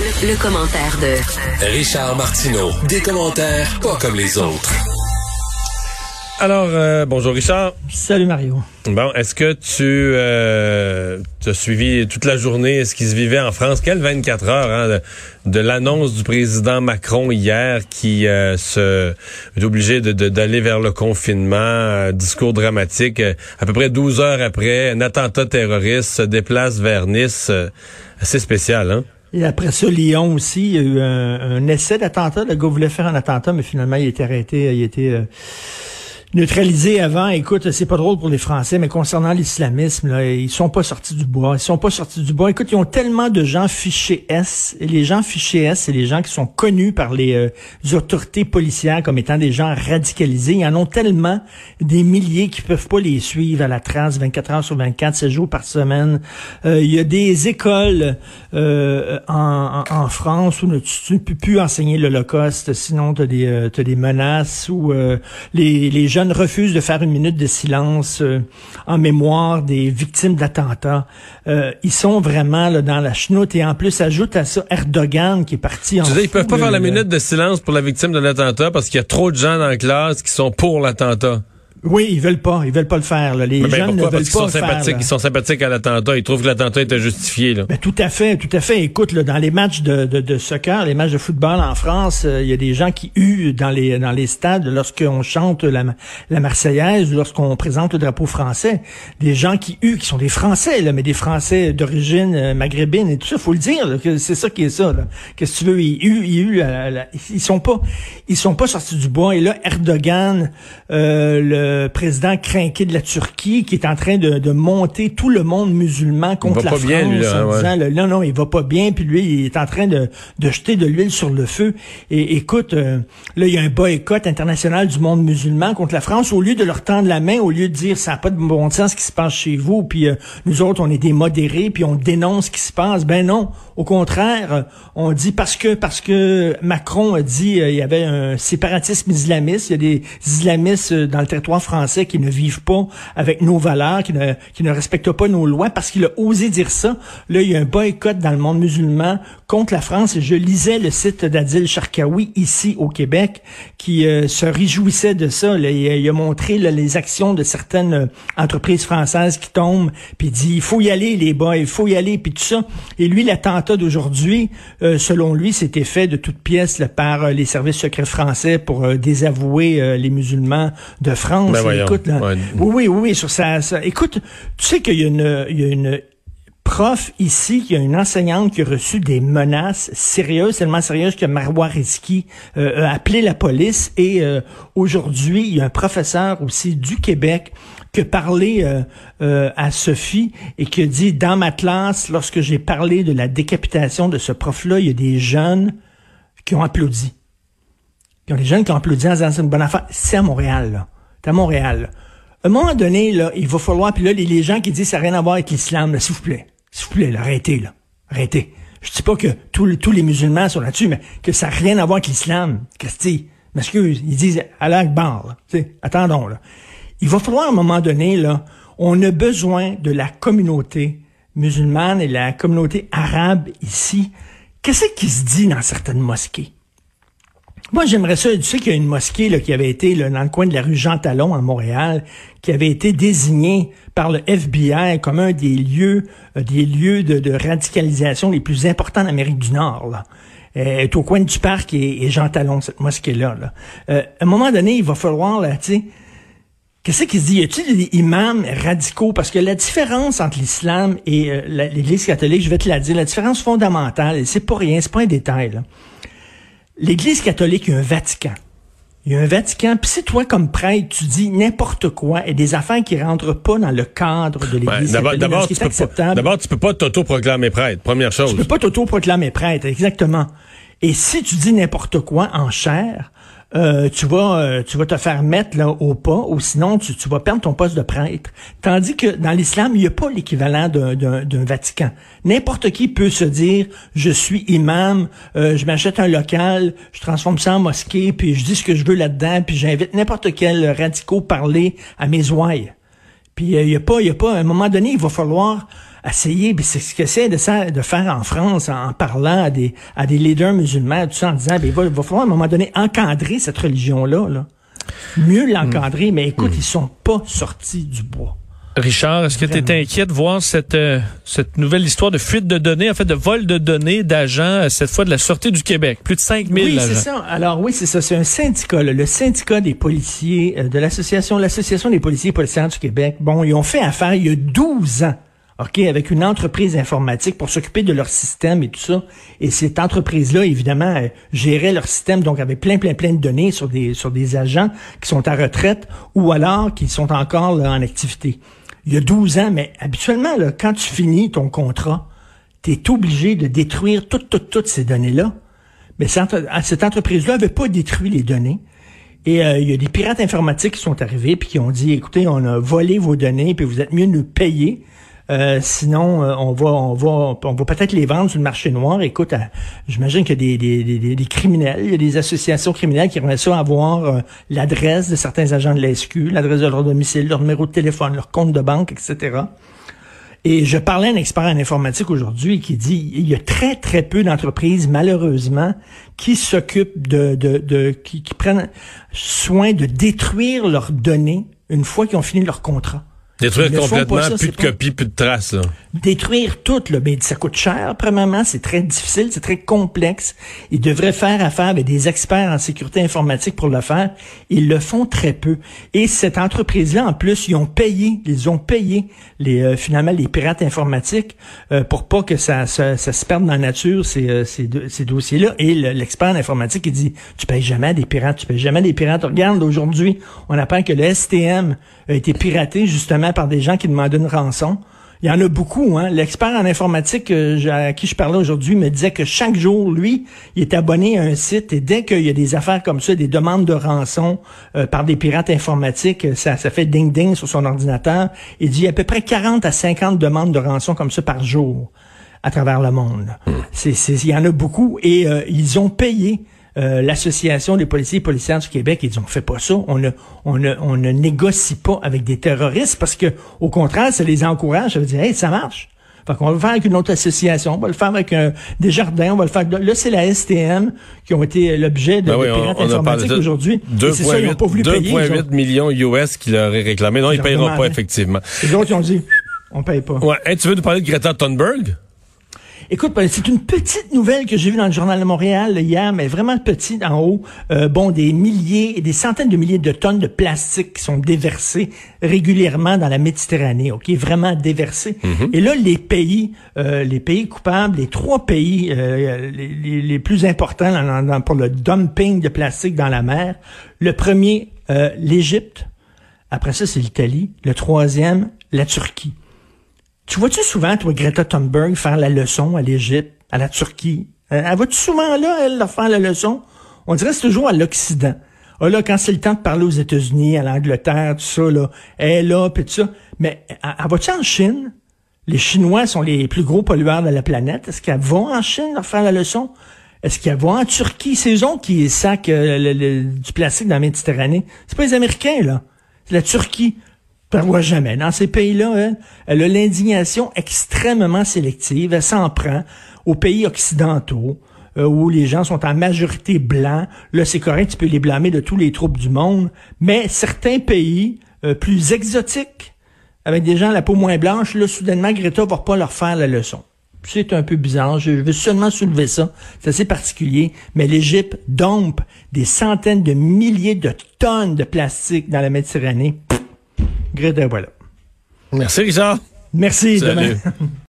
Le, commentaire de Richard Martineau. Des commentaires pas comme les autres. Alors, euh, bonjour Richard. Salut Mario. Bon, est-ce que tu euh, as suivi toute la journée ce qui se vivait en France? Quelle 24 heures hein, de, l'annonce du président Macron hier qui euh, se, est obligé d'aller vers le confinement, discours dramatique. à peu près 12 heures après, un attentat terroriste se déplace vers Nice. assez spécial, hein? Et après ça, Lyon aussi, il y a eu un, essai d'attentat. Le gars voulait faire un attentat, mais finalement, il a été arrêté. Il a été neutralisé avant. Écoute, c'est pas drôle pour les Français, mais concernant l'islamisme, là, ils sont pas sortis du bois. Ils sont pas sortis du bois. Écoute, ils ont tellement de gens fichés S. Et les gens fichés S, c'est les gens qui sont connus par les, euh, autorités policières comme étant des gens radicalisés. Ils en ont tellement des milliers qui peuvent pas les suivre à la trace 24 heures sur 24, 7 jours par semaine. Euh, il y a des écoles euh, en, en, France où tu ne peux plus enseigner l'Holocauste, sinon tu as des, as des menaces ou les, les gens jeunes refusent de faire une minute de silence euh, en mémoire des victimes d'attentats. Euh, ils sont vraiment là, dans la chenoute et en plus ajoute à ça Erdogan qui est parti en tu ils peuvent pas faire la minute de silence pour la victime de l'attentat parce qu'il y a trop de gens dans la classe qui sont pour l'attentat. Oui, ils veulent pas. Ils veulent pas le faire. Là. Les ben, jeunes ne veulent pas sont le sympathiques, faire. Ils sont sympathiques à l'attentat. Ils trouvent que l'attentat était justifié. Là. Ben, tout à fait, tout à fait. Écoute, là, dans les matchs de, de, de soccer, les matchs de football en France, euh, il y a des gens qui huent dans les dans les stades lorsqu'on chante la, la Marseillaise, lorsqu'on présente le drapeau français. Des gens qui huent, qui sont des Français, là, mais des Français d'origine euh, maghrébine et tout ça. Faut le dire. que c'est ça qui est ça. Qu'est-ce que tu veux? Ils huent, ils huent. ils sont pas, ils sont pas sortis du bois. Et là, Erdogan, euh, le président craqué de la Turquie qui est en train de, de monter tout le monde musulman contre la France bien, lui, là, en disant non non il va pas bien puis lui il est en train de, de jeter de l'huile sur le feu. Et écoute euh, là il y a un boycott international du monde musulman contre la France. Au lieu de leur tendre la main au lieu de dire ça n'a pas de bon sens ce qui se passe chez vous puis euh, nous autres on est des modérés puis on dénonce ce qui se passe. Ben non au contraire on dit parce que parce que Macron a dit euh, il y avait un séparatisme islamiste il y a des islamistes dans le territoire français qui ne vivent pas avec nos valeurs, qui ne, respectent pas nos lois, parce qu'il a osé dire ça. Là, il y a un boycott dans le monde musulman contre la France. Je lisais le site d'Adil Sharkawi ici au Québec, qui euh, se réjouissait de ça. il, a montré les actions de certaines euh, entreprises françaises qui tombent, puis il dit, il faut y aller, les boys, il faut y aller, puis tout ça. Et lui, l'attentat d'aujourd'hui, euh, selon lui, c'était fait de toutes pièces par les services secrets français pour désavouer les musulmans de France. Ben écoute, là, oui, oui, oui, sur ça, Écoute, tu sais qu'il y a une, il y a une prof ici, il y a une enseignante qui a reçu des menaces sérieuses, tellement sérieuses que Marois Risky euh, a appelé la police et euh, aujourd'hui, il y a un professeur aussi du Québec qui a parlé euh, à Sophie et qui a dit dans ma classe, lorsque j'ai parlé de la décapitation de ce prof-là, il y a des jeunes qui ont applaudi. Il y a des jeunes qui ont applaudi en disant c'est une bonne affaire. C'est à Montréal, là. À Montréal. Là. À un moment donné, là, il va falloir, puis là, les, gens qui disent ça n'a rien à voir avec l'islam, s'il vous plaît, s'il vous plaît, arrêtez, là, arrêtez. Je dis pas que tous les musulmans sont là-dessus, mais que ça n'a rien à voir avec l'islam. Qu'est-ce que M'excuse, ils disent Allah Akbar, là. attendons, là. Il va falloir à un moment donné, là, on a besoin de la communauté musulmane et la communauté arabe ici. Qu'est-ce qui se dit dans certaines mosquées? Moi, j'aimerais ça. Tu sais qu'il y a une mosquée là, qui avait été là, dans le coin de la rue Jean Talon à Montréal, qui avait été désignée par le FBI comme un des lieux, euh, des lieux de, radicalisation les plus importants d'Amérique du Nord. Là. Elle est au coin du parc et, Jean Talon, cette mosquée-là. Là. Euh, à un moment donné, il va falloir, là, tu sais, Qu'est-ce qu'il se dit? Y a-t-il des imams radicaux? Parce que la différence entre l'islam et euh, l'Église catholique, je vais te la dire, la différence fondamentale, c'est pas rien, c'est pas un détail. Là l'Église catholique, il y a un Vatican. Il y a un Vatican, puis si toi, comme prêtre, tu dis n'importe quoi et des affaires qui rentrent pas dans le cadre de l'Église catholique, d'abord, tu peux pas, d'abord, tu peux pas t'auto-proclamer prêtre, première chose. Tu peux pas t'auto-proclamer prêtre, exactement. Et si tu dis n'importe quoi en chair, euh, tu vas euh, tu vas te faire mettre là au pas ou sinon tu, vas perdre ton poste de prêtre. Tandis que dans l'islam, il n'y a pas l'équivalent d'un Vatican. N'importe qui peut se dire je suis imam, euh, je m'achète un local, je transforme ça en mosquée, puis je dis ce que je veux là-dedans, puis j'invite n'importe quel radicaux parler à mes ouailles. Puis il y a pas, il y a pas, à un moment donné, il va falloir essayer, c'est ce qu'essaie de, de faire en France en parlant à des, à des leaders musulmans, tout ça, en disant, ben, il, va, il va falloir à un moment donné encadrer cette religion-là. Là. Mieux l'encadrer, mais écoute, ils sont pas sortis du bois. Richard, est-ce que tu es inquiet de voir cette, euh, cette nouvelle histoire de fuite de données, en fait, de vol de données d'agents, euh, cette fois de la Sûreté du Québec? Plus de 5000 Oui, c'est ça. Alors oui, c'est ça. C'est un syndicat, le syndicat des policiers, euh, de l'association, l'association des policiers et policières du Québec. Bon, ils ont fait affaire il y a 12 ans. OK, avec une entreprise informatique pour s'occuper de leur système et tout ça. Et cette entreprise-là, évidemment, gérait leur système, donc avait plein, plein, plein de données sur des, sur des agents qui sont à retraite ou alors qui sont encore en activité il y a 12 ans, mais habituellement, là, quand tu finis ton contrat, tu es obligé de détruire toutes, toutes, toutes ces données-là. Mais cette entreprise-là n'avait pas détruit les données. Et euh, il y a des pirates informatiques qui sont arrivés puis qui ont dit, écoutez, on a volé vos données, puis vous êtes mieux de nous payer. Euh, sinon, euh, on va, on va, on va peut-être les vendre sur le marché noir. Écoute, euh, j'imagine qu'il y a des, des, des, criminels, il y a des associations criminelles qui aimeraient ça avoir l'adresse de certains agents de l'SQ, l'adresse de leur domicile, leur numéro de téléphone, leur compte de banque, etc. Et je parlais à un expert en informatique aujourd'hui qui dit il y a très très peu d'entreprises malheureusement qui s'occupent de, de, de qui, qui prennent soin de détruire leurs données une fois qu'ils ont fini leur contrat. Détruire complètement, plus de copies, plus de traces. Là. Détruire tout, là, mais ça coûte cher, premièrement, c'est très difficile, c'est très complexe. Ils devraient faire affaire avec des experts en sécurité informatique pour le faire. Ils le font très peu. Et cette entreprise-là, en plus, ils ont payé, ils ont payé les euh, finalement les pirates informatiques euh, pour pas que ça, ça, se perde dans la nature, ces, euh, ces, ces dossiers-là. Et l'expert en informatique, il dit, tu payes jamais des pirates, tu payes jamais des pirates. Regarde, aujourd'hui, on apprend que le STM a été piraté justement par des gens qui demandaient une rançon. Il y en a beaucoup. Hein? L'expert en informatique euh, à qui je parlais aujourd'hui me disait que chaque jour, lui, il est abonné à un site et dès qu'il y a des affaires comme ça, des demandes de rançon euh, par des pirates informatiques, ça, ça fait ding-ding sur son ordinateur. Il dit à peu près 40 à 50 demandes de rançon comme ça par jour à travers le monde. Hmm. C'est, il y en a beaucoup et euh, ils ont payé euh, l'Association des policiers et policières du Québec, ils disent, on fait pas ça, on ne, on ne, on ne négocie pas avec des terroristes parce que, au contraire, ça les encourage, ça veut dire, hey, ça marche. Fait qu'on va le faire avec une autre association, on va le faire avec un, des jardins, on va le faire. Là, c'est la STM qui ont été l'objet de, ben pirates informatiques aujourd'hui. 2,8 millions US qui leur est réclamé. Non, ils ne payeront pas, effectivement. Les autres, ils ont dit, on paye pas. Ouais. tu veux nous parler de Greta Thunberg? Écoute, c'est une petite nouvelle que j'ai vue dans le journal de Montréal hier, mais vraiment petite en haut. Euh, bon, des milliers et des centaines de milliers de tonnes de plastique qui sont déversées régulièrement dans la Méditerranée, ok, vraiment déversées. Mhm. Et là, les pays, euh, les pays coupables, les trois pays euh, les, les, plus importants pour le dumping de plastique dans la mer. Le premier, l'Égypte. Après ça, c'est l'Italie. Le troisième, la Turquie. Tu vois-tu souvent, toi, Greta Thunberg, faire la leçon à l'Égypte, à la Turquie? Euh, elle va-tu souvent là, elle, faire la leçon? On dirait que c'est toujours à l'Occident. Ah là, quand c'est le temps de parler aux États-Unis, à l'Angleterre, tout ça, là, elle là, puis tout ça. Mais elle va-tu en Chine? Les Chinois sont les plus gros pollueurs de la planète. Est-ce qu'elle va en Chine leur faire la leçon? Est-ce qu'elle va en Turquie? C'est eux qui sacent euh, du plastique dans la Méditerranée. C'est pas les Américains, là. C'est la Turquie ne voit jamais. Dans ces pays-là, elle, elle a l'indignation extrêmement sélective. Elle s'en prend aux pays occidentaux euh, où les gens sont en majorité blancs. Là, c'est correct, tu peux les blâmer de tous les troubles du monde. Mais certains pays euh, plus exotiques, avec des gens à la peau moins blanche, là, soudainement, Greta va pas leur faire la leçon. C'est un peu bizarre. Je veux seulement soulever ça. C'est assez particulier. Mais l'Égypte dompe des centaines de milliers de tonnes de plastique dans la Méditerranée. Greta, voilà. Merci, Richard. Merci, demain.